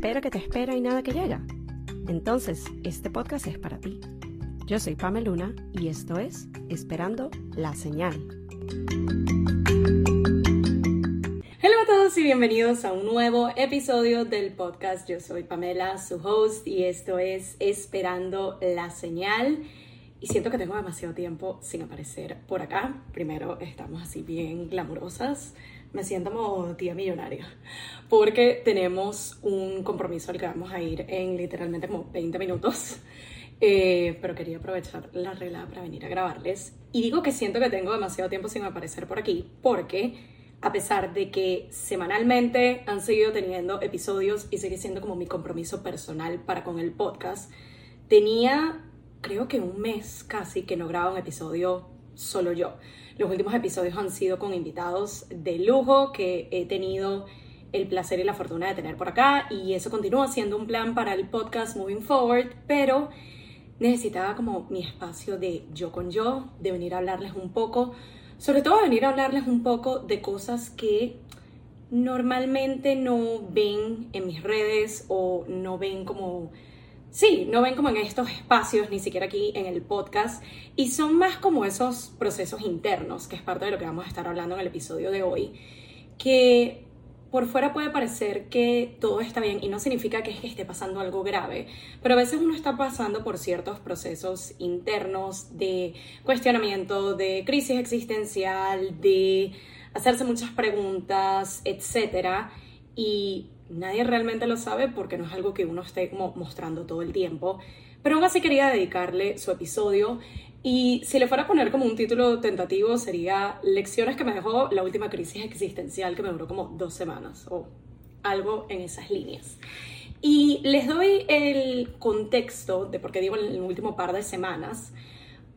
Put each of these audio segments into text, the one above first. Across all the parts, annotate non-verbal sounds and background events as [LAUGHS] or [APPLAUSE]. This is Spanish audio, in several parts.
espera que te espera y nada que llega? Entonces, este podcast es para ti. Yo soy Pamela Luna y esto es Esperando la Señal. Hola a todos y bienvenidos a un nuevo episodio del podcast. Yo soy Pamela, su host, y esto es Esperando la Señal. Y siento que tengo demasiado tiempo sin aparecer por acá. Primero, estamos así bien glamurosas me siento como tía millonaria, porque tenemos un compromiso al que vamos a ir en literalmente como 20 minutos. [LAUGHS] Eh, pero quería aprovechar la regla para venir a grabarles. Y digo que siento que tengo demasiado tiempo sin aparecer por aquí, porque a pesar de que semanalmente han seguido teniendo episodios y sigue siendo como mi compromiso personal para con el podcast, tenía creo que un mes casi que no grabo un episodio solo yo. Los últimos episodios han sido con invitados de lujo que he tenido el placer y la fortuna de tener por acá y eso continúa siendo un plan para el podcast moving forward, pero necesitaba como mi espacio de yo con yo, de venir a hablarles un poco, sobre todo venir a hablarles un poco de cosas que normalmente no ven en mis redes o no ven como Sí, no ven como en estos espacios, ni siquiera aquí en el podcast, y son más como esos procesos internos, que es parte de lo que vamos a estar hablando en el episodio de hoy, que por fuera puede parecer que todo está bien y no significa que esté pasando algo grave, pero a veces uno está pasando por ciertos procesos internos de cuestionamiento, de crisis existencial, de hacerse muchas preguntas, etc. Y Nadie realmente lo sabe porque no es algo que uno esté mostrando todo el tiempo. Pero aún así quería dedicarle su episodio y si le fuera a poner como un título tentativo sería Lecciones que me dejó la última crisis existencial que me duró como dos semanas o algo en esas líneas. Y les doy el contexto de por qué digo en el último par de semanas,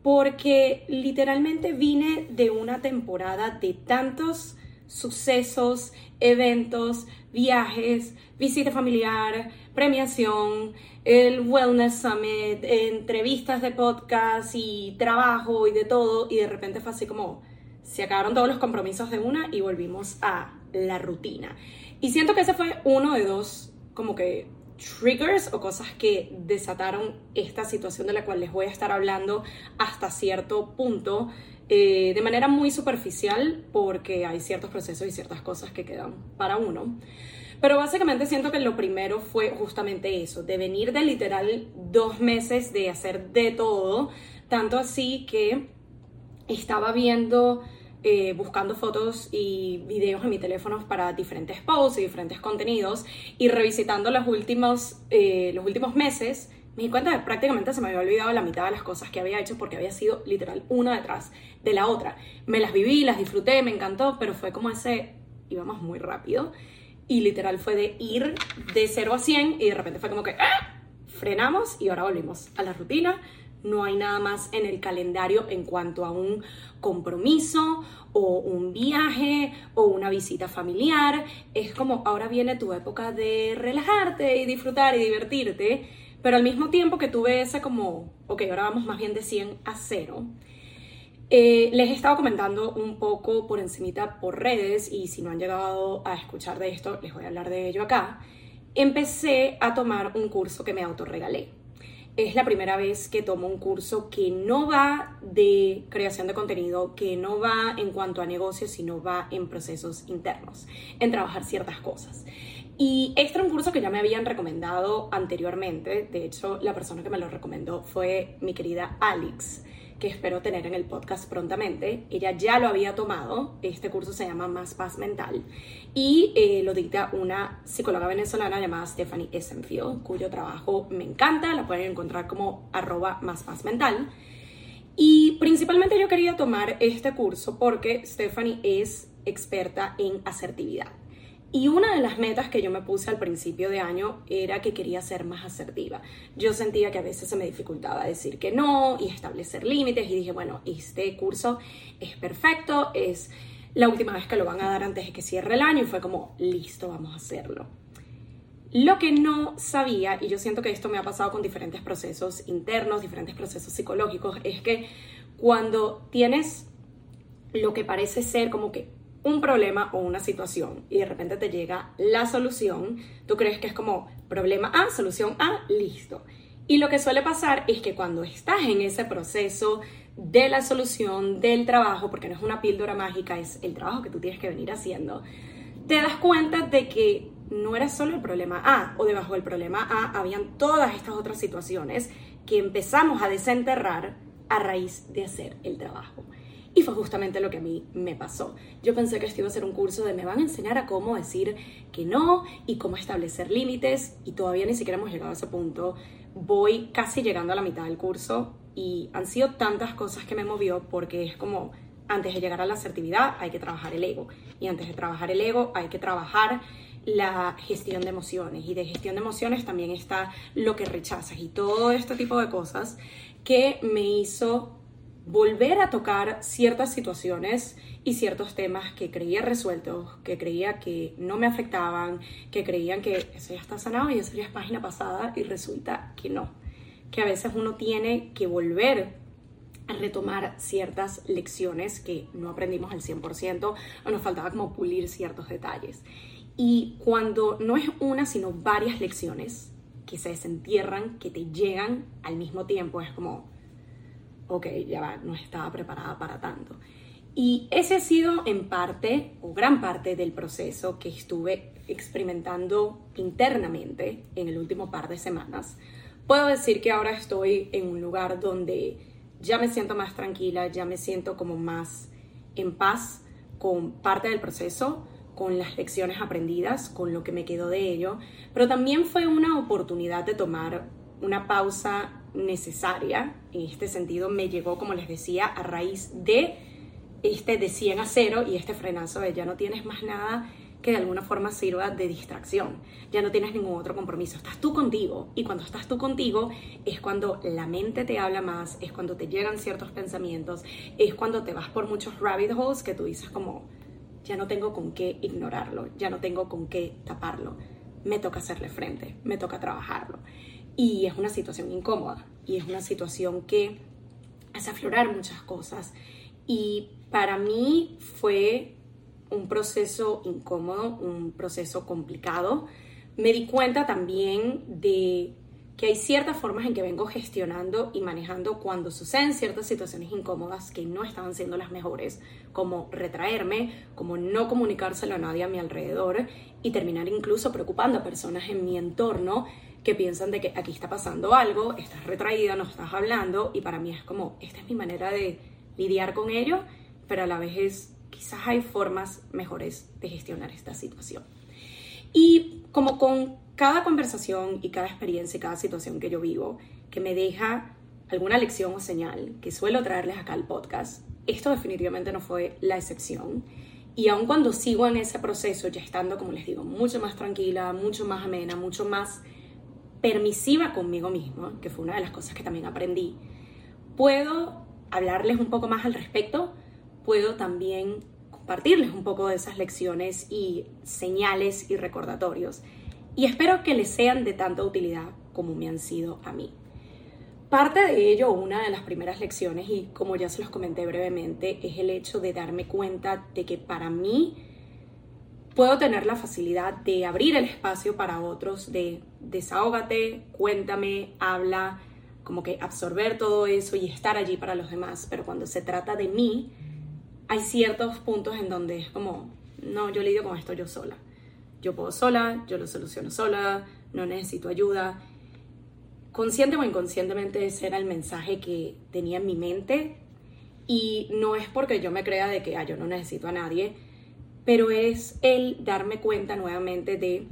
porque literalmente vine de una temporada de tantos sucesos, eventos, viajes, visita familiar, premiación, el Wellness Summit, entrevistas de podcast y trabajo y de todo, y de repente fue así como se acabaron todos los compromisos de una y volvimos a la rutina. Y siento que ese fue uno de dos como que triggers o cosas que desataron esta situación de la cual les voy a estar hablando hasta cierto punto eh, de manera muy superficial porque hay ciertos procesos y ciertas cosas que quedan para uno. Pero básicamente siento que lo primero fue justamente eso, de venir de literal dos meses de hacer de todo, tanto así que estaba viendo, eh, buscando fotos y videos en mi teléfono para diferentes posts y diferentes contenidos y revisitando los últimos, eh, los últimos meses me di cuenta que prácticamente se me había olvidado la mitad de las cosas que había hecho porque había sido literal una detrás de la otra. Me las viví, las disfruté, me encantó, pero fue como ese, íbamos muy rápido y literal fue de ir de 0 a 100 y de repente fue como que ¡ah! frenamos y ahora volvimos a la rutina. No hay nada más en el calendario en cuanto a un compromiso o un viaje o una visita familiar. Es como ahora viene tu época de relajarte y disfrutar y divertirte pero al mismo tiempo que tuve ese como, ok, ahora vamos más bien de 100 a 0, eh, les he estado comentando un poco por encimita por redes y si no han llegado a escuchar de esto, les voy a hablar de ello acá. Empecé a tomar un curso que me autorregalé. Es la primera vez que tomo un curso que no va de creación de contenido, que no va en cuanto a negocios, sino va en procesos internos, en trabajar ciertas cosas. Y este era un curso que ya me habían recomendado anteriormente. De hecho, la persona que me lo recomendó fue mi querida Alex, que espero tener en el podcast prontamente. Ella ya lo había tomado. Este curso se llama Más Paz Mental y eh, lo dicta una psicóloga venezolana llamada Stephanie Essenfield, cuyo trabajo me encanta. La pueden encontrar como arroba más paz mental. Y principalmente yo quería tomar este curso porque Stephanie es experta en asertividad. Y una de las metas que yo me puse al principio de año era que quería ser más asertiva. Yo sentía que a veces se me dificultaba decir que no y establecer límites y dije, bueno, este curso es perfecto, es la última vez que lo van a dar antes de que cierre el año y fue como, listo, vamos a hacerlo. Lo que no sabía, y yo siento que esto me ha pasado con diferentes procesos internos, diferentes procesos psicológicos, es que cuando tienes lo que parece ser como que un problema o una situación y de repente te llega la solución, tú crees que es como problema A, solución A, listo. Y lo que suele pasar es que cuando estás en ese proceso de la solución del trabajo, porque no es una píldora mágica, es el trabajo que tú tienes que venir haciendo, te das cuenta de que no era solo el problema A o debajo del problema A habían todas estas otras situaciones que empezamos a desenterrar a raíz de hacer el trabajo. Y fue justamente lo que a mí me pasó. Yo pensé que esto iba a ser un curso de me van a enseñar a cómo decir que no y cómo establecer límites y todavía ni siquiera hemos llegado a ese punto. Voy casi llegando a la mitad del curso y han sido tantas cosas que me movió porque es como antes de llegar a la asertividad hay que trabajar el ego y antes de trabajar el ego hay que trabajar la gestión de emociones y de gestión de emociones también está lo que rechazas y todo este tipo de cosas que me hizo volver a tocar ciertas situaciones y ciertos temas que creía resueltos, que creía que no me afectaban, que creían que eso ya está sanado y eso ya es página pasada y resulta que no, que a veces uno tiene que volver a retomar ciertas lecciones que no aprendimos al 100% o nos faltaba como pulir ciertos detalles. Y cuando no es una, sino varias lecciones que se desentierran, que te llegan al mismo tiempo, es como, ok, ya va, no estaba preparada para tanto. Y ese ha sido en parte o gran parte del proceso que estuve experimentando internamente en el último par de semanas. Puedo decir que ahora estoy en un lugar donde ya me siento más tranquila, ya me siento como más en paz con parte del proceso, con las lecciones aprendidas, con lo que me quedó de ello, pero también fue una oportunidad de tomar una pausa necesaria. En este sentido, me llegó, como les decía, a raíz de este de 100 a 0 y este frenazo de ya no tienes más nada que de alguna forma sirva de distracción. Ya no tienes ningún otro compromiso. Estás tú contigo. Y cuando estás tú contigo es cuando la mente te habla más, es cuando te llegan ciertos pensamientos, es cuando te vas por muchos rabbit holes que tú dices como, ya no tengo con qué ignorarlo, ya no tengo con qué taparlo. Me toca hacerle frente, me toca trabajarlo. Y es una situación incómoda y es una situación que hace aflorar muchas cosas. Y para mí fue un proceso incómodo, un proceso complicado. Me di cuenta también de que hay ciertas formas en que vengo gestionando y manejando cuando suceden ciertas situaciones incómodas que no estaban siendo las mejores, como retraerme, como no comunicárselo a nadie a mi alrededor y terminar incluso preocupando a personas en mi entorno que piensan de que aquí está pasando algo, estás retraída, no estás hablando y para mí es como, esta es mi manera de lidiar con ello, pero a la vez es, quizás hay formas mejores de gestionar esta situación. Y como con cada conversación y cada experiencia y cada situación que yo vivo que me deja alguna lección o señal que suelo traerles acá al podcast, esto definitivamente no fue la excepción. Y aun cuando sigo en ese proceso, ya estando, como les digo, mucho más tranquila, mucho más amena, mucho más permisiva conmigo misma, que fue una de las cosas que también aprendí, puedo hablarles un poco más al respecto, puedo también compartirles un poco de esas lecciones y señales y recordatorios y espero que les sean de tanta utilidad como me han sido a mí. Parte de ello, una de las primeras lecciones, y como ya se los comenté brevemente, es el hecho de darme cuenta de que para mí puedo tener la facilidad de abrir el espacio para otros, de desahógate, cuéntame, habla, como que absorber todo eso y estar allí para los demás. Pero cuando se trata de mí, hay ciertos puntos en donde es como, no, yo lidio con esto yo sola yo puedo sola, yo lo soluciono sola, no necesito ayuda. Consciente o inconscientemente ese era el mensaje que tenía en mi mente y no es porque yo me crea de que ah, yo no necesito a nadie, pero es el darme cuenta nuevamente de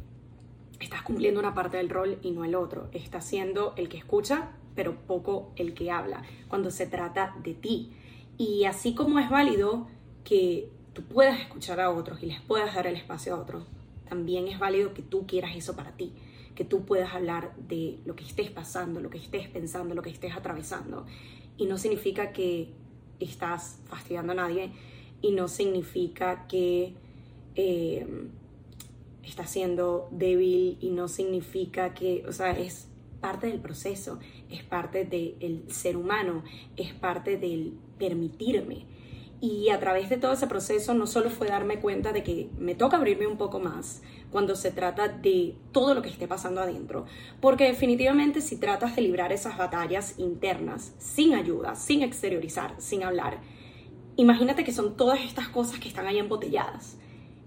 estás cumpliendo una parte del rol y no el otro. Estás siendo el que escucha, pero poco el que habla, cuando se trata de ti. Y así como es válido que tú puedas escuchar a otros y les puedas dar el espacio a otros, también es válido que tú quieras eso para ti, que tú puedas hablar de lo que estés pasando, lo que estés pensando, lo que estés atravesando. Y no significa que estás fastidiando a nadie y no significa que eh, estás siendo débil y no significa que, o sea, es parte del proceso, es parte del ser humano, es parte del permitirme. Y a través de todo ese proceso no solo fue darme cuenta de que me toca abrirme un poco más cuando se trata de todo lo que esté pasando adentro, porque definitivamente si tratas de librar esas batallas internas sin ayuda, sin exteriorizar, sin hablar, imagínate que son todas estas cosas que están ahí embotelladas.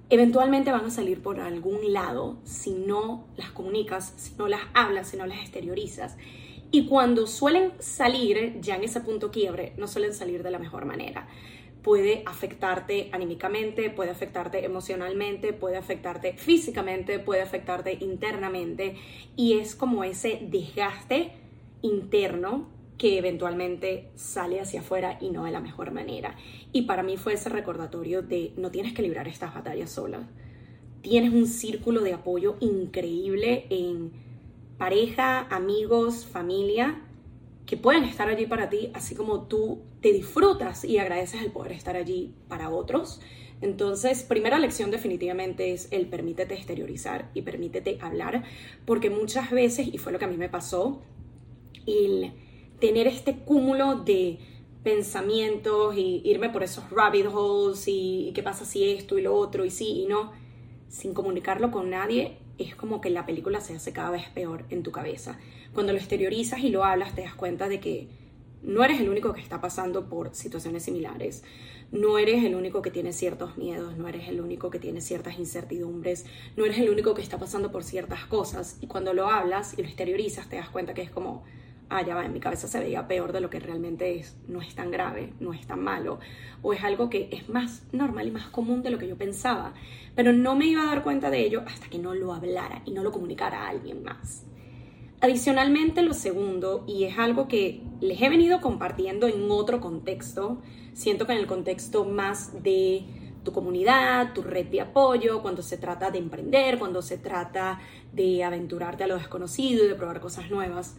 Eventualmente van a salir por algún lado si no las comunicas, si no las hablas, si no las exteriorizas. Y cuando suelen salir, ya en ese punto quiebre, no suelen salir de la mejor manera. Puede afectarte anímicamente, puede afectarte emocionalmente, puede afectarte físicamente, puede afectarte internamente. Y es como ese desgaste interno que eventualmente sale hacia afuera y no de la mejor manera. Y para mí fue ese recordatorio de no tienes que librar estas batallas sola. Tienes un círculo de apoyo increíble en pareja, amigos, familia, que pueden estar allí para ti, así como tú te disfrutas y agradeces el poder estar allí para otros. Entonces, primera lección definitivamente es el permítete exteriorizar y permítete hablar, porque muchas veces, y fue lo que a mí me pasó, el tener este cúmulo de pensamientos y irme por esos rabbit holes y, qué pasa si esto y lo otro y sí y no, sin comunicarlo con nadie, es como que la película se hace cada vez peor en tu cabeza. Cuando lo exteriorizas y lo hablas, te das cuenta de que no eres el único que está pasando por situaciones similares. No eres el único que tiene ciertos miedos, no eres el único que tiene ciertas incertidumbres, no eres el único que está pasando por ciertas cosas. Y cuando lo hablas y lo exteriorizas, te das cuenta que es como, ah, ya va, en mi cabeza se veía peor de lo que realmente es, no es tan grave, no es tan malo, o es algo que es más normal y más común de lo que yo pensaba, pero no me iba a dar cuenta de ello hasta que no lo hablara y no lo comunicara a alguien más. Adicionalmente, lo segundo, y es algo que les he venido compartiendo en otro contexto, siento que en el contexto más de tu comunidad, tu red de apoyo, cuando se trata de emprender, cuando se trata de aventurarte a lo desconocido y de probar cosas nuevas,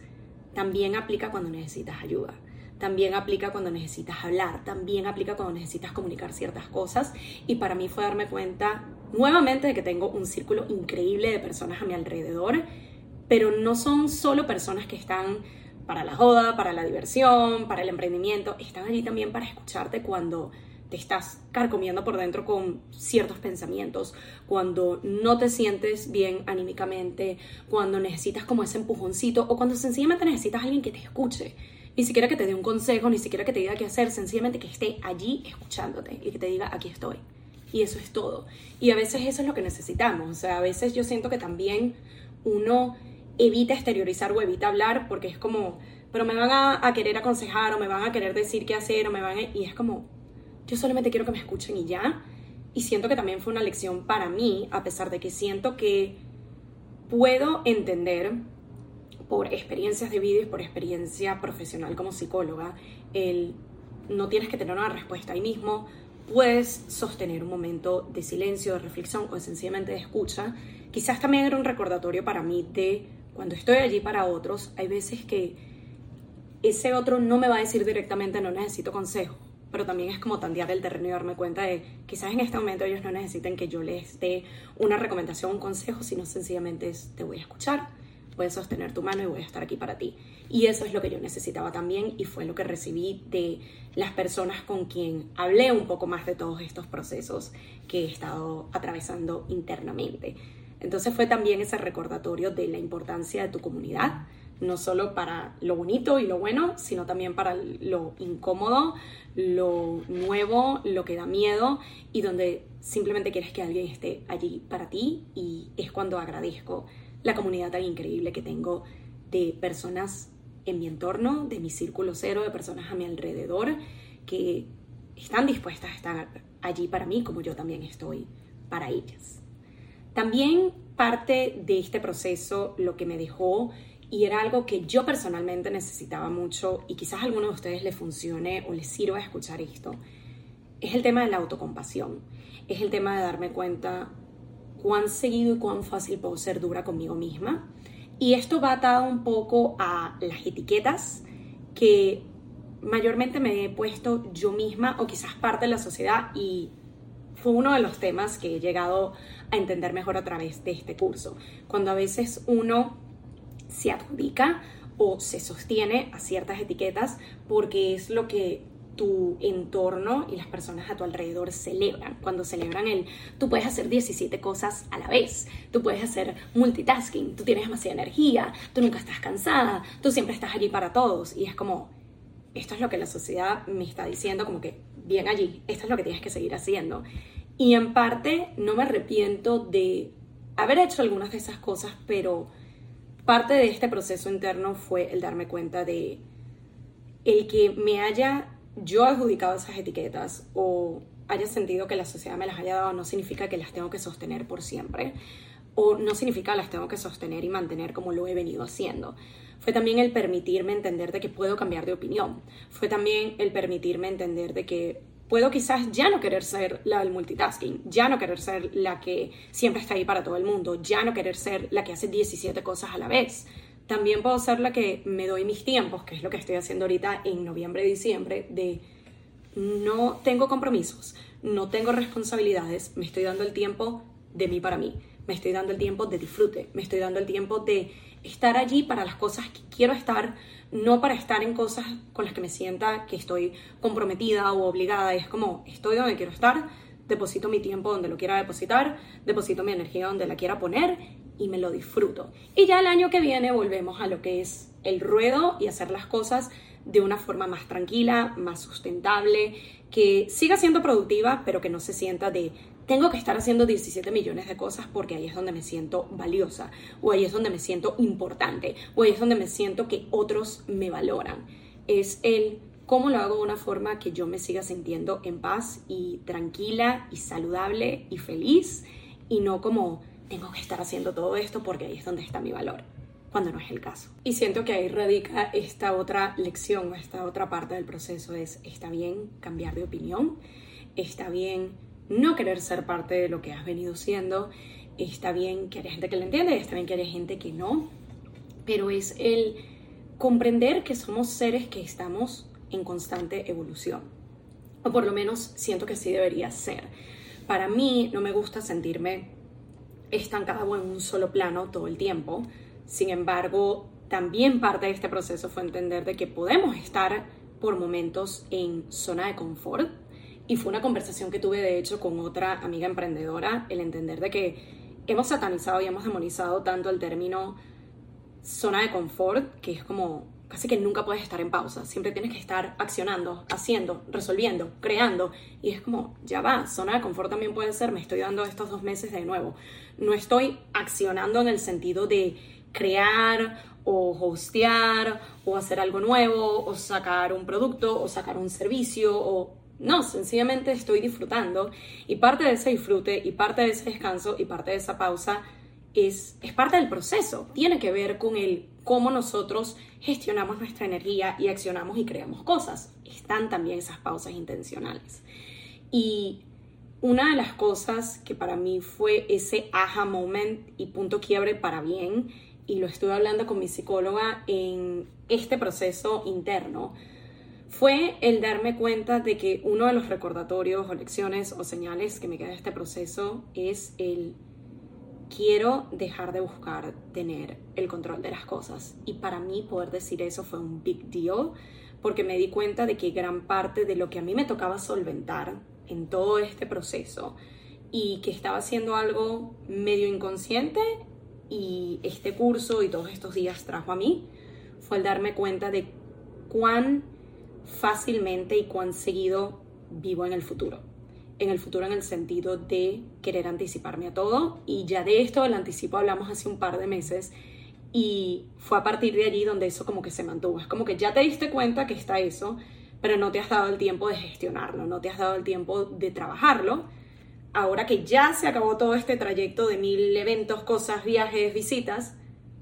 también aplica cuando necesitas ayuda. También aplica cuando necesitas hablar, también aplica cuando necesitas comunicar ciertas cosas. Y para mí fue darme cuenta nuevamente de que tengo un círculo increíble de personas a mi alrededor, pero no son solo personas que están para la joda, para la diversión, para el emprendimiento, están allí también para escucharte cuando te estás carcomiendo por dentro con ciertos pensamientos, cuando no te sientes bien anímicamente, cuando necesitas como ese empujoncito o cuando sencillamente necesitas a alguien que te escuche. Ni siquiera que te dé un consejo, ni siquiera que te diga qué hacer, sencillamente que esté allí escuchándote y que te diga aquí estoy. Y eso es todo. Y a veces eso es lo que necesitamos. O sea, a veces yo siento que también uno evita exteriorizar o evita hablar porque es como, pero me van a, a querer aconsejar o me van a querer decir qué hacer o me van a... Y es como, yo solamente quiero que me escuchen y ya. Y siento que también fue una lección para mí, a pesar de que siento que puedo entender por experiencias de vida y por experiencia profesional como psicóloga, el no tienes que tener una respuesta ahí mismo, puedes sostener un momento de silencio, de reflexión o sencillamente de escucha. Quizás también era un recordatorio para mí de cuando estoy allí para otros, hay veces que ese otro no me va a decir directamente no necesito consejo, pero también es como tandear el terreno y darme cuenta de quizás en este momento ellos no necesiten que yo les dé una recomendación, un consejo, sino sencillamente es te voy a escuchar, voy a sostener tu mano y voy a estar aquí para ti. Y eso es lo que yo necesitaba también y fue lo que recibí de las personas con quien hablé un poco más de todos estos procesos que he estado atravesando internamente. Entonces fue también ese recordatorio de la importancia de tu comunidad, no solo para lo bonito y lo bueno, sino también para lo incómodo, lo nuevo, lo que da miedo y donde simplemente quieres que alguien esté allí para ti y es cuando agradezco la comunidad tan increíble que tengo de personas en mi entorno, de mi círculo cero, de personas a mi alrededor que están dispuestas a estar allí para mí como yo también estoy para ellas. También parte de este proceso lo que me dejó y era algo que yo personalmente necesitaba mucho y quizás a alguno de ustedes le funcione o les sirva escuchar esto, es el tema de la autocompasión, es el tema de darme cuenta cuán seguido y cuán fácil puedo ser dura conmigo misma. Y esto va atado un poco a las etiquetas que mayormente me he puesto yo misma o quizás parte de la sociedad y fue uno de los temas que he llegado a entender mejor a través de este curso. Cuando a veces uno se adjudica o se sostiene a ciertas etiquetas porque es lo que tu entorno y las personas a tu alrededor celebran. Cuando celebran el, tú puedes hacer 17 cosas a la vez, tú puedes hacer multitasking, tú tienes demasiada energía, tú nunca estás cansada, tú siempre estás allí para todos. Y es como, esto es lo que la sociedad me está diciendo, como que bien allí, esto es lo que tienes que seguir haciendo. Y en parte no me arrepiento de haber hecho algunas de esas cosas, pero parte de este proceso interno fue el darme cuenta de el que me haya yo adjudicado esas etiquetas o haya sentido que la sociedad me las haya dado no significa que las tengo que sostener por siempre o no significa que las tengo que sostener y mantener como lo he venido haciendo. Fue también el permitirme entender de que puedo cambiar de opinión. Fue también el permitirme entender de que puedo quizás ya no querer ser la del multitasking, ya no querer ser la que siempre está ahí para todo el mundo, ya no querer ser la que hace 17 cosas a la vez. También puedo ser la que me doy mis tiempos, que es lo que estoy haciendo ahorita en noviembre diciembre, de no tengo compromisos, no tengo responsabilidades, me estoy dando el tiempo de mí para mí, me estoy dando el tiempo de disfrute, me estoy dando el tiempo de estar allí para las cosas que quiero estar, no para estar en cosas con las que me sienta que estoy comprometida o obligada. Es como, estoy donde quiero estar, deposito mi tiempo donde lo quiera depositar, deposito mi energía donde la quiera poner y me lo disfruto. Y ya el año que viene volvemos a lo que es el ruedo y hacer las cosas de una forma más tranquila, más sustentable, que siga siendo productiva, pero que no se sienta de tengo que estar haciendo 17 millones de cosas porque ahí es donde me siento valiosa, o ahí es donde me siento importante, o ahí es donde me siento que otros me valoran. Es el cómo lo hago de una forma que yo me siga sintiendo en paz y tranquila y saludable y feliz y no como tengo que estar haciendo todo esto porque ahí es donde está mi valor, cuando no es el caso. Y siento que ahí radica esta otra lección, esta otra parte del proceso, es está bien cambiar de opinión, está bien no querer ser parte de lo que has venido siendo, está bien que haya gente que lo entiende, está bien que haya gente que no, pero es el comprender que somos seres que estamos en constante evolución, o por lo menos siento que sí debería ser. Para mí no me gusta sentirme estancada o en un solo plano todo el tiempo. Sin embargo, también parte de este proceso fue entender de que podemos estar por momentos en zona de confort. Y fue una conversación que tuve de hecho con otra amiga emprendedora, el entender de que hemos satanizado y hemos demonizado tanto el término zona de confort, que es como casi que nunca puedes estar en pausa, siempre tienes que estar accionando, haciendo, resolviendo, creando. Y es como, ya va, zona de confort también puede ser, me estoy dando estos dos meses de nuevo. No estoy accionando en el sentido de crear o hostear o hacer algo nuevo o sacar un producto o sacar un servicio o no, sencillamente estoy disfrutando y parte de ese disfrute y parte de ese descanso y parte de esa pausa es, es parte del proceso, tiene que ver con el cómo nosotros gestionamos nuestra energía y accionamos y creamos cosas. Están también esas pausas intencionales. Y una de las cosas que para mí fue ese aha moment y punto quiebre para bien, y lo estuve hablando con mi psicóloga en este proceso interno, fue el darme cuenta de que uno de los recordatorios o lecciones o señales que me queda de este proceso es el quiero dejar de buscar tener el control de las cosas. Y para mí poder decir eso fue un big deal, porque me di cuenta de que gran parte de lo que a mí me tocaba solventar en todo este proceso y que estaba haciendo algo medio inconsciente y este curso y todos estos días trajo a mí fue el darme cuenta de cuán fácilmente y cuán seguido vivo en el futuro en el futuro en el sentido de querer anticiparme a todo. Y ya de esto, el anticipo, hablamos hace un par de meses y fue a partir de allí donde eso como que se mantuvo. Es como que ya te diste cuenta que está eso, pero no te has dado el tiempo de gestionarlo, no te has dado el tiempo de trabajarlo. Ahora que ya se acabó todo este trayecto de mil eventos, cosas, viajes, visitas,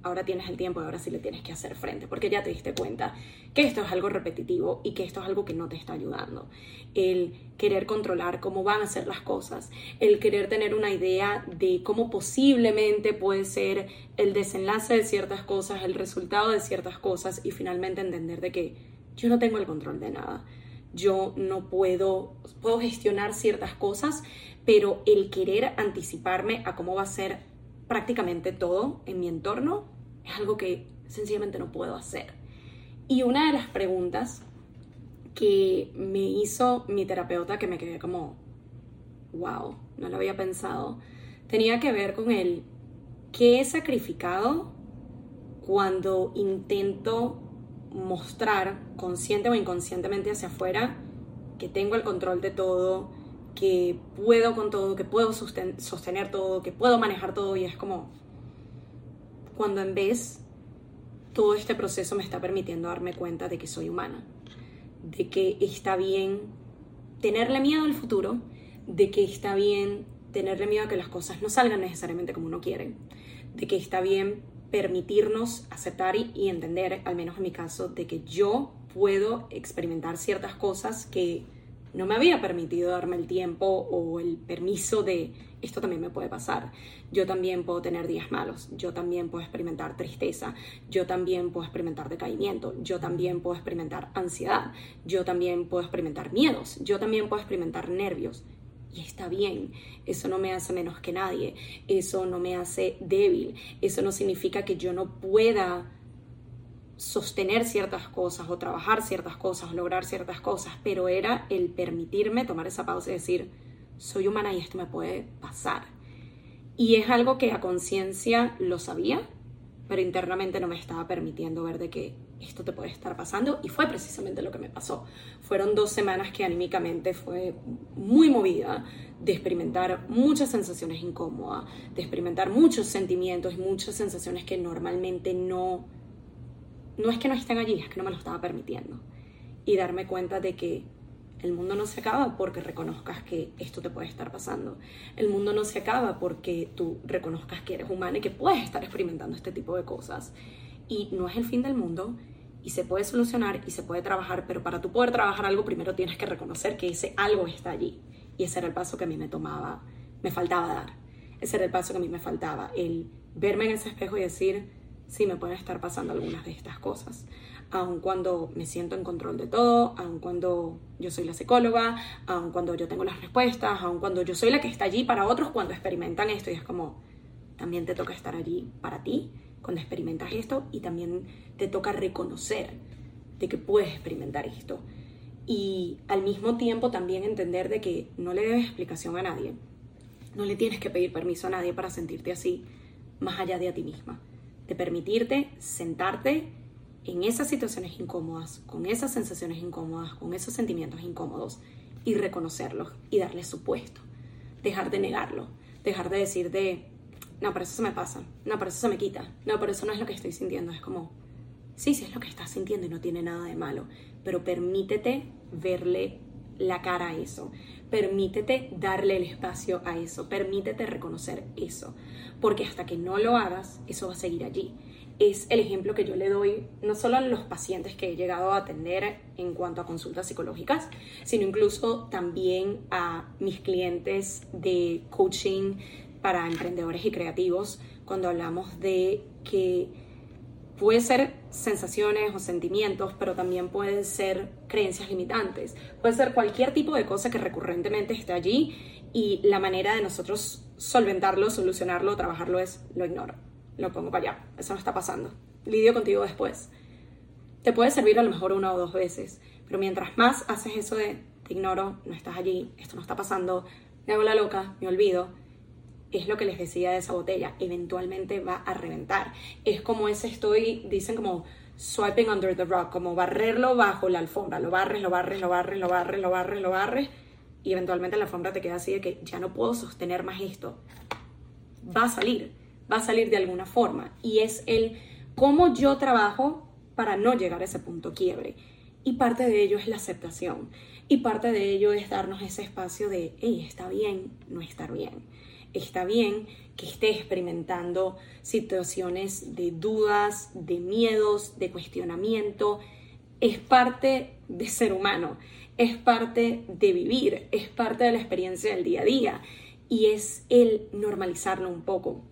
ahora tienes el tiempo y ahora sí le tienes que hacer frente, porque ya te diste cuenta que esto es algo repetitivo y que esto es algo que no te está ayudando. El querer controlar cómo van a ser las cosas, el querer tener una idea de cómo posiblemente puede ser el desenlace de ciertas cosas, el resultado de ciertas cosas y finalmente entender de que yo no tengo el control de nada. Yo no puedo, puedo gestionar ciertas cosas, pero el querer anticiparme a cómo va a ser prácticamente todo en mi entorno es algo que sencillamente no puedo hacer. Y una de las preguntas que me hizo mi terapeuta que me quedé como, wow, no lo había pensado, tenía que ver con el que he sacrificado cuando intento mostrar consciente o inconscientemente hacia afuera que tengo el control de todo, que puedo con todo, que puedo sostener todo, que puedo manejar todo y es como cuando en vez todo este proceso me está permitiendo darme cuenta de que soy humana, de que está bien tenerle miedo al futuro, de que está bien tenerle miedo a que las cosas no salgan necesariamente como uno quiere, de que está bien permitirnos aceptar y, entender, al menos en mi caso, de que yo puedo experimentar ciertas cosas que no me había permitido darme el tiempo o el permiso de esto también me puede pasar. Yo también puedo tener días malos, yo también puedo experimentar tristeza, yo también puedo experimentar decaimiento, yo también puedo experimentar ansiedad, yo también puedo experimentar miedos, yo también puedo experimentar nervios. Y está bien, eso no me hace menos que nadie, eso no me hace débil, eso no significa que yo no pueda sostener ciertas cosas o trabajar ciertas cosas o lograr ciertas cosas, pero era el permitirme tomar esa pausa y decir, soy humana y esto me puede pasar. Y es algo que a conciencia lo sabía, pero internamente no me estaba permitiendo ver de que esto te puede estar pasando y fue precisamente lo que me pasó. Fueron dos semanas que anímicamente fue muy movida de experimentar muchas sensaciones incómodas, de experimentar muchos sentimientos y muchas sensaciones que normalmente no, no es que no estén allí, es que no me lo estaba permitiendo. Y darme cuenta de que el mundo no se acaba porque reconozcas que esto te puede estar pasando. El mundo no se acaba porque tú reconozcas que eres humana y que puedes estar experimentando este tipo de cosas y no es el fin del mundo y se puede solucionar y se puede trabajar, pero para tú poder trabajar algo primero tienes que reconocer que ese algo está allí y ese era el paso que a mí me tomaba, me faltaba dar. Ese era el paso que a mí me faltaba, el verme en ese espejo y decir, sí, me pueden estar pasando algunas de estas cosas, aun cuando me siento en control de todo, aun cuando yo soy la psicóloga, aun cuando yo tengo las respuestas, aun cuando yo soy la que está allí para otros cuando experimentan esto y es como, también te toca estar allí para ti cuando experimentas esto y también te toca reconocer de que puedes experimentar esto. Y al mismo tiempo también entender de que no le debes explicación a nadie. No le tienes que pedir permiso a nadie para sentirte así, más allá de a ti misma. De permitirte sentarte en esas situaciones incómodas, con esas sensaciones incómodas, con esos sentimientos incómodos y reconocerlos y darles su puesto. Dejar de negarlo, dejar de decir de no, pero eso se me pasa, no, pero eso se me quita, no, pero eso no es lo que estoy sintiendo, es como, sí, sí es lo que estás sintiendo y no tiene nada de malo, pero permítete verle la cara a eso, permítete darle el espacio a eso, permítete reconocer eso, porque hasta que no lo hagas, eso va a seguir allí. Es el ejemplo que yo le doy no solo a los pacientes que he llegado a atender en cuanto a consultas psicológicas, sino incluso también a mis clientes de coaching, para emprendedores y creativos cuando hablamos de que puede ser sensaciones o sentimientos, pero también pueden ser creencias limitantes. Puede ser cualquier tipo de cosa que recurrentemente esté allí y la manera de nosotros solventarlo, solucionarlo, trabajarlo es lo ignoro. Lo pongo para allá. Eso no está pasando. Lidio contigo después. Te puede servir a lo mejor una o dos veces, pero mientras más haces eso de te ignoro, no estás allí, esto no está pasando, me hago la loca, me olvido, es lo que les decía de esa botella, eventualmente va a reventar. Es como ese estoy, dicen como swiping under the rock, como barrerlo bajo la alfombra, lo barres, lo barres, lo barres, lo barres, lo barres, lo barres, y eventualmente la alfombra te queda así de que ya no puedo sostener más esto. Va a salir, va a salir de alguna forma, y es el cómo yo trabajo para no llegar a ese punto quiebre. Y parte de ello es la aceptación. Y parte de ello es darnos ese espacio de, hey, está bien no estar bien está bien que esté experimentando situaciones de dudas, de miedos, de cuestionamiento. Es parte de ser humano, es parte de vivir, es parte de la experiencia del día a día y es el normalizarlo un poco.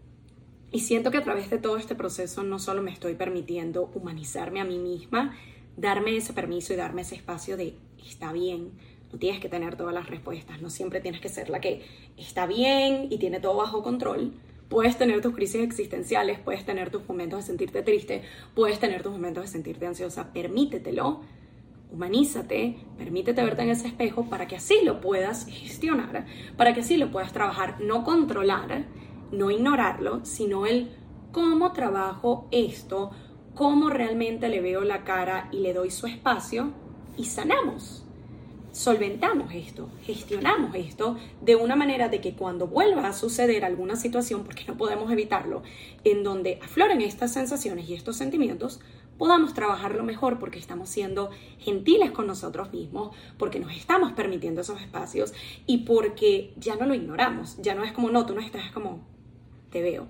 Y siento que a través de todo este proceso no solo me estoy permitiendo humanizarme a mí misma, darme ese permiso y darme ese espacio de está bien, no tienes que tener todas las respuestas, no siempre tienes que ser la que está bien y tiene todo bajo control. Puedes tener tus crisis existenciales, puedes tener tus momentos de sentirte triste, puedes tener tus momentos de sentirte ansiosa, permítetelo, humanízate, permítete verte en ese espejo para que así lo puedas gestionar, para que así lo puedas trabajar, no controlar, no ignorarlo, sino el cómo trabajo esto, cómo realmente le veo la cara y le doy su espacio y sanamos. Solventamos esto, gestionamos esto de una manera de que cuando vuelva a suceder alguna situación, porque no podemos evitarlo, en donde afloren estas sensaciones y estos sentimientos, podamos trabajarlo mejor porque estamos siendo gentiles con nosotros mismos, porque nos estamos permitiendo esos espacios y porque ya no lo ignoramos, ya no es como, no, tú no estás como, te veo,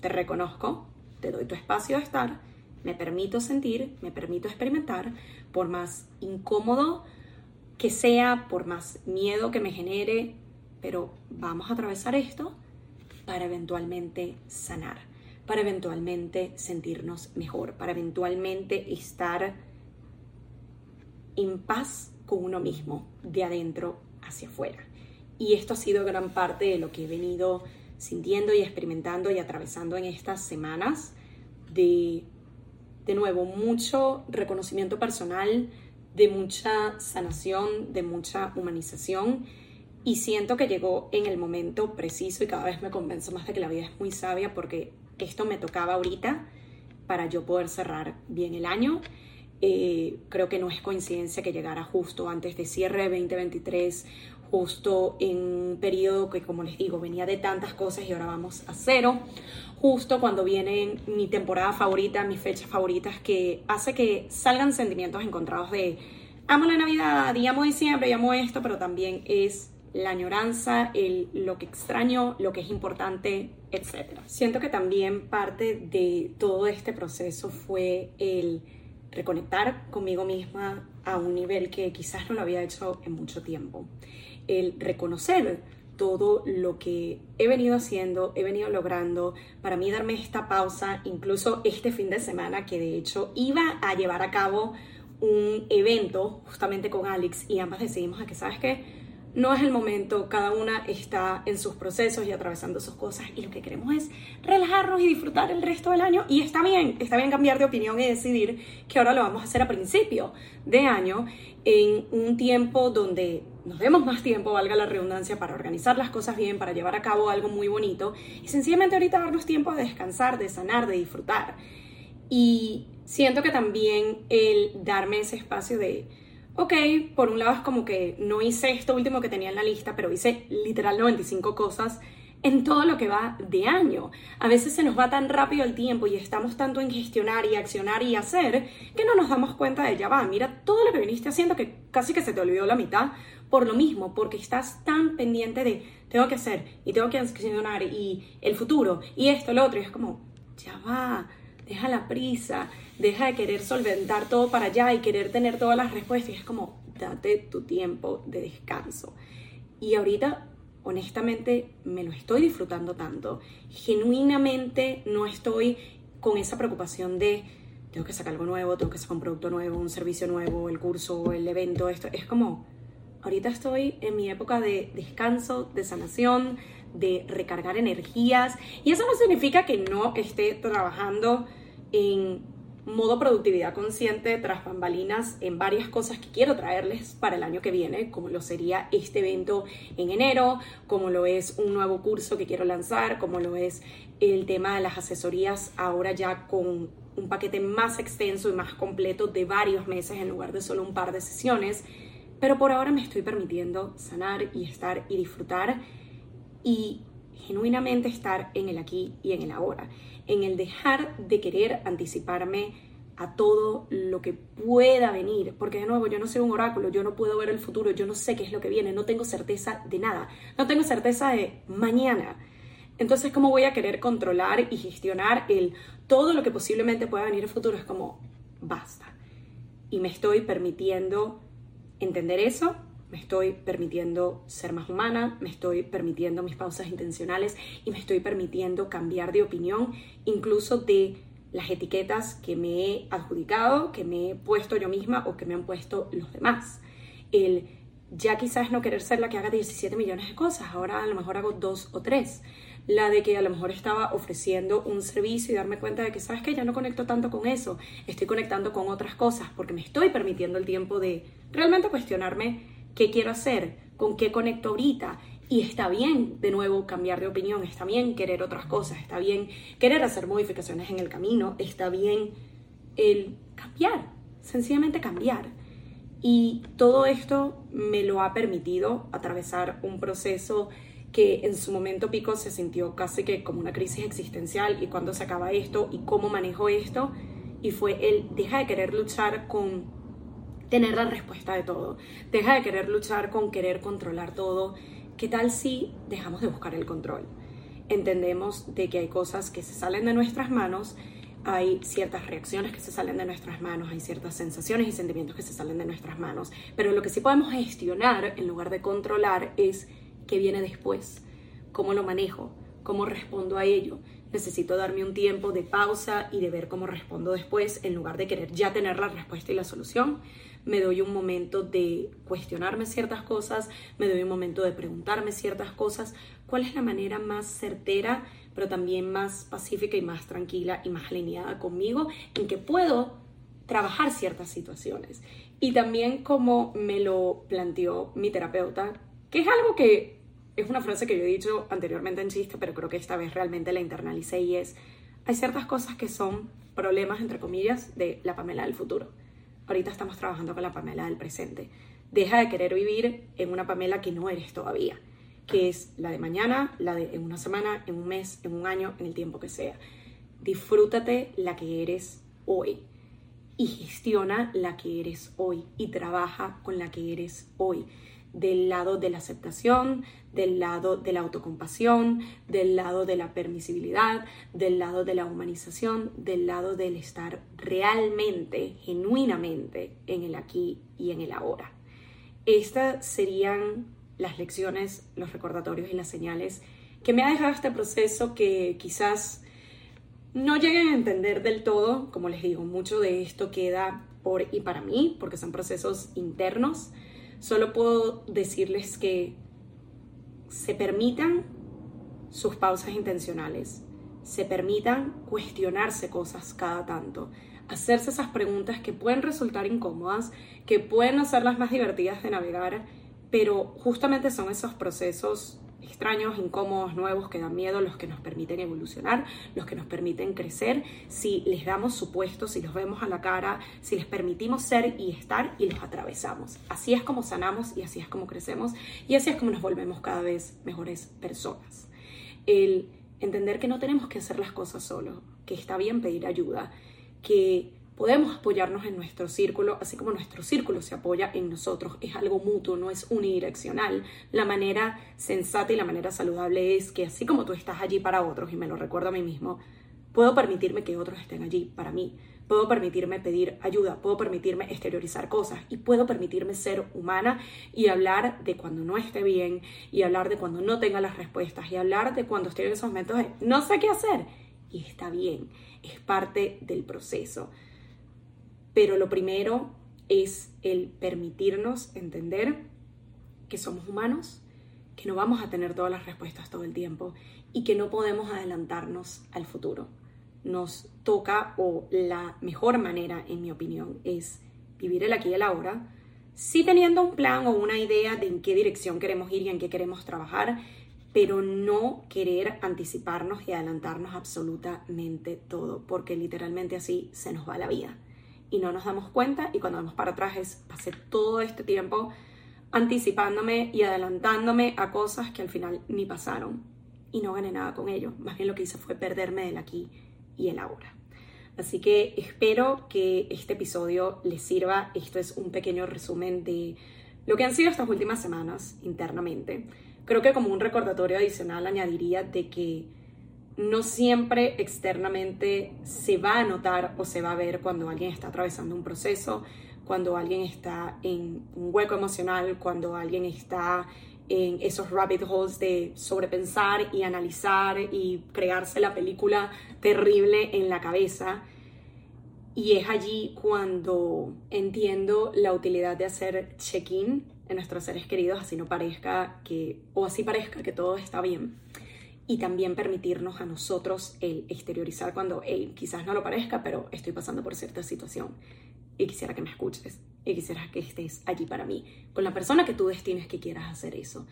te reconozco, te doy tu espacio de estar, me permito sentir, me permito experimentar, por más incómodo que sea, por más miedo que me genere, pero vamos a atravesar esto para eventualmente sanar para eventualmente sentirnos mejor, para eventualmente estar en paz con uno mismo, de adentro hacia afuera. Y esto ha sido gran parte de lo que he venido sintiendo y experimentando y atravesando en estas semanas de, de nuevo, mucho reconocimiento personal, de mucha sanación, de mucha humanización. Y siento que llegó en el momento preciso y cada vez me convenzo más de que la vida es muy sabia porque esto me tocaba ahorita para yo poder cerrar bien el año. Eh, creo que no es coincidencia que llegara justo antes de cierre de 2023, justo en un periodo que, como les digo, venía de tantas cosas y ahora vamos a cero, justo cuando viene mi temporada favorita, mis fechas favoritas, que hace que salgan sentimientos encontrados de amo la Navidad, y amo diciembre, y amo esto, pero también es la añoranza, el, lo que extraño, lo que es importante, etc. Siento que también parte de todo este proceso fue el reconectar conmigo misma a un nivel que quizás no lo había hecho en mucho tiempo. El reconocer todo lo que he venido haciendo, he venido logrando, para mí darme esta pausa, incluso este fin de semana que de hecho iba a llevar a cabo un evento justamente con Alex y ambas decidimos a que, ¿sabes qué? no es el momento, cada una está en sus procesos y atravesando sus cosas y lo que queremos es relajarnos y disfrutar el resto del año y está bien, está bien cambiar de opinión y decidir que ahora lo vamos a hacer a principio de año en un tiempo donde nos demos más tiempo, valga la redundancia, para organizar las cosas bien, para llevar a cabo algo muy bonito y sencillamente ahorita darnos tiempo de descansar, de sanar, de disfrutar. Y siento que también el darme ese espacio de ok, por un lado es como que no hice esto último que tenía en la lista, pero hice literal 95 cosas en todo lo que va de año. A veces se nos va tan rápido el tiempo y estamos tanto en gestionar y accionar y hacer que no nos damos cuenta de ya va, mira todo lo que viniste haciendo que casi que se te olvidó la mitad por lo mismo, porque estás tan pendiente de tengo que hacer y tengo que accionar y el futuro y esto, lo otro, y es como ya va, deja la prisa, deja de querer solventar todo para allá y querer tener todas las respuestas. Y es como, date tu tiempo de descanso. Y ahorita, honestamente, me lo estoy disfrutando tanto. Genuinamente no estoy con esa preocupación de, tengo que sacar algo nuevo, tengo que sacar un producto nuevo, un servicio nuevo, el curso, el evento, esto. Es como, ahorita estoy en mi época de descanso, de sanación, de recargar energías. Y eso no significa que no esté trabajando en modo productividad consciente tras bambalinas en varias cosas que quiero traerles para el año que viene, como lo sería este evento en enero, como lo es un nuevo curso que quiero lanzar, como lo es el tema de las asesorías ahora ya con un paquete más extenso y más completo de varios meses en lugar de solo un par de sesiones. Pero por ahora me estoy permitiendo sanar y estar y disfrutar y genuinamente estar en el aquí y en el ahora en el dejar de querer anticiparme a todo lo que pueda venir, porque de nuevo yo no soy un oráculo, yo no puedo ver el futuro, yo no sé qué es lo que viene, no tengo certeza de nada, no tengo certeza de mañana. Entonces, ¿cómo voy a querer controlar y gestionar el todo lo que posiblemente pueda venir el futuro? Es como, basta. Y me estoy permitiendo entender eso, me estoy permitiendo ser más humana, me estoy permitiendo mis pausas intencionales y me estoy permitiendo cambiar de opinión, incluso de las etiquetas que me he adjudicado, que me he puesto yo misma o que me han puesto los demás. El ya quizás no querer ser la que haga 17 millones de cosas, ahora a lo mejor hago dos o tres, la de que a lo mejor estaba ofreciendo un servicio y darme cuenta de que, sabes que ya no conecto tanto con eso, estoy conectando con otras cosas porque me estoy permitiendo el tiempo de realmente cuestionarme qué quiero hacer, con qué conecto ahorita. Y está bien, de nuevo, cambiar de opinión, está bien querer otras cosas, está bien querer hacer modificaciones en el camino, está bien el cambiar, sencillamente cambiar. Y todo esto me lo ha permitido atravesar un proceso que en su momento pico se sintió casi que como una crisis existencial y cuando se acaba esto y cómo manejo esto y fue el deja de querer luchar con tener la respuesta de todo, deja de querer luchar con querer controlar todo, ¿qué tal si dejamos de buscar el control? Entendemos de que hay cosas que se salen de nuestras manos, hay ciertas reacciones que se salen de nuestras manos, hay ciertas sensaciones y sentimientos que se salen de nuestras manos, pero lo que sí podemos gestionar en lugar de controlar es qué viene después, cómo lo manejo, cómo respondo a ello. Necesito darme un tiempo de pausa y de ver cómo respondo después en lugar de querer ya tener la respuesta y la solución. Me doy un momento de cuestionarme ciertas cosas, me doy un momento de preguntarme ciertas cosas. ¿Cuál es la manera más certera, pero también más pacífica y más tranquila y más alineada conmigo en que puedo trabajar ciertas situaciones? Y también como me lo planteó mi terapeuta, que es algo que es una frase que yo he dicho anteriormente en chiste, pero creo que esta vez realmente la internalicé y es, hay ciertas cosas que son problemas, entre comillas, de la Pamela del futuro. Ahorita estamos trabajando con la Pamela del presente. Deja de querer vivir en una Pamela que no eres todavía, que es la de mañana, la de en una semana, en un mes, en un año, en el tiempo que sea. Disfrútate la que eres hoy y gestiona la que eres hoy y trabaja con la que eres hoy del lado de la aceptación, del lado de la autocompasión, del lado de la permisibilidad, del lado de la humanización, del lado del estar realmente, genuinamente en el aquí y en el ahora. Estas serían las lecciones, los recordatorios y las señales que me ha dejado este proceso que quizás no lleguen a entender del todo, como les digo, mucho de esto queda por y para mí, porque son procesos internos, Solo puedo decirles que se permitan sus pausas intencionales, se permitan cuestionarse cosas cada tanto, hacerse esas preguntas que pueden resultar incómodas, que pueden hacerlas más divertidas de navegar, pero justamente son esos procesos extraños, incómodos, nuevos, que dan miedo, los que nos permiten evolucionar, los que nos permiten crecer, si les damos su puesto, si los vemos a la cara, si les permitimos ser y estar y los atravesamos. Así es como sanamos y así es como crecemos y así es como nos volvemos cada vez mejores personas. El entender que no tenemos que hacer las cosas solo, que está bien pedir ayuda, que podemos apoyarnos en nuestro círculo, así como nuestro círculo se apoya en nosotros. Es algo mutuo, no es unidireccional. La manera sensata y la manera saludable es que así como tú estás allí para otros, y me lo recuerdo a mí mismo, puedo permitirme que otros estén allí para mí. Puedo permitirme pedir ayuda, puedo permitirme exteriorizar cosas y puedo permitirme ser humana y hablar de cuando no esté bien y hablar de cuando no tenga las respuestas y hablar de cuando estoy en esos momentos de no sé qué hacer. Y está bien, es parte del proceso. Pero lo primero es el permitirnos entender que somos humanos, que no vamos a tener todas las respuestas todo el tiempo y que no podemos adelantarnos al futuro. Nos toca, o la mejor manera, en mi opinión, es vivir el aquí y el ahora, sí teniendo un plan o una idea de en qué dirección queremos ir y en qué queremos trabajar, pero no querer anticiparnos y adelantarnos absolutamente todo, porque literalmente así se nos va la vida y no nos damos cuenta y cuando vamos para atrás es pasé todo este tiempo anticipándome y adelantándome a cosas que al final ni pasaron y no gané nada con ello. Más bien lo que hice fue perderme del aquí y el ahora. Así que espero que este episodio les sirva. Esto es un pequeño resumen de lo que han sido estas últimas semanas internamente. Creo que como un recordatorio adicional añadiría de que no siempre externamente se va a notar o se va a ver cuando alguien está atravesando un proceso, cuando alguien está en un hueco emocional, cuando alguien está en esos rabbit holes de sobrepensar y analizar y crearse la película terrible en la cabeza. Y es allí cuando entiendo la utilidad de hacer check-in en nuestros seres queridos, así no parezca que, o así parezca que todo está bien y también permitirnos a nosotros el exteriorizar cuando quizás no lo parezca, pero estoy pasando por cierta situación y quisiera que me escuches y quisiera que estés allí para mí, con la persona que tú destines que quieras hacer eso.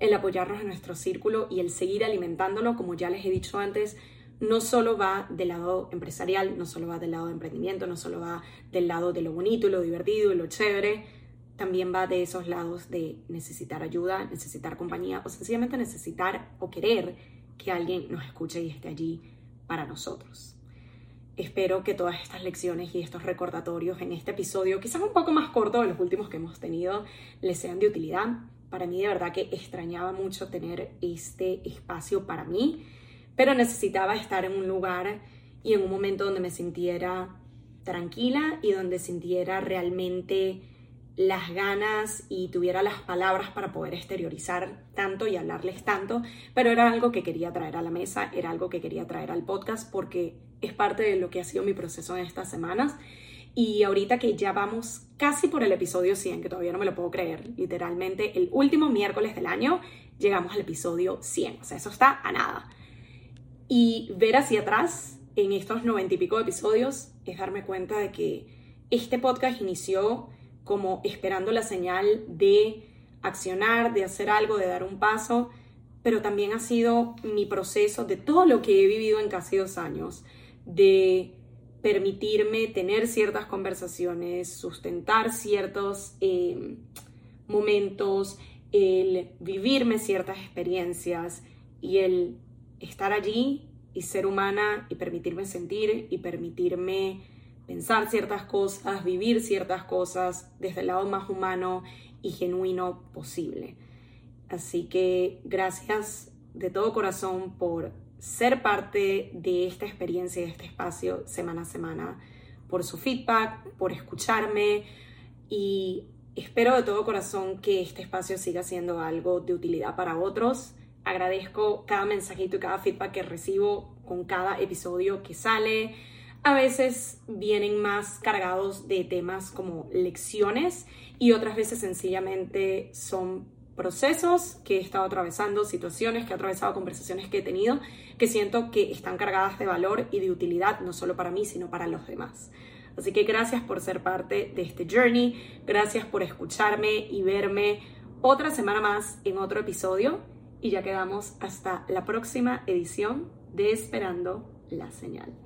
El apoyarnos en nuestro círculo y el seguir alimentándolo, como ya les he dicho antes, no solo va del lado empresarial, no solo va del lado de emprendimiento, no solo va del lado de lo bonito lo divertido lo chévere, también va de esos lados de necesitar ayuda, necesitar compañía o sencillamente necesitar o querer que alguien nos escuche y esté allí para nosotros. Espero que todas estas lecciones y estos recordatorios en este episodio, quizás un poco más corto de los últimos que hemos tenido, les sean de utilidad. Para mí de verdad que extrañaba mucho tener este espacio para mí, pero necesitaba estar en un lugar y en un momento donde me sintiera tranquila y donde sintiera realmente las ganas y tuviera las palabras para poder exteriorizar tanto y hablarles tanto, pero era algo que quería traer a la mesa, era algo que quería traer al podcast porque es parte de lo que ha sido mi proceso en estas semanas. Y ahorita que ya vamos casi por el episodio 100, que todavía no me lo puedo creer, literalmente el último miércoles del año llegamos al episodio 100, o sea, eso está a nada. Y ver hacia atrás en estos noventa y pico episodios es darme cuenta de que este podcast inició como esperando la señal de accionar, de hacer algo, de dar un paso, pero también ha sido mi proceso de todo lo que he vivido en casi dos años, de permitirme tener ciertas conversaciones, sustentar ciertos eh, momentos, el vivirme ciertas experiencias y el estar allí y ser humana y permitirme sentir y permitirme pensar ciertas cosas, vivir ciertas cosas desde el lado más humano y genuino posible. Así que gracias de todo corazón por ser parte de esta experiencia, de este espacio semana a semana, por su feedback, por escucharme y espero de todo corazón que este espacio siga siendo algo de utilidad para otros. Agradezco cada mensajito y cada feedback que recibo con cada episodio que sale a veces vienen más cargados de temas como lecciones y otras veces sencillamente son procesos que he estado atravesando, situaciones que he atravesado, conversaciones que he tenido, que siento que están cargadas de valor y de utilidad, no solo para mí, sino para los demás. Así que gracias por ser parte de este journey, gracias por escucharme y verme otra semana más en otro episodio y ya quedamos hasta la próxima edición de Esperando la Señal.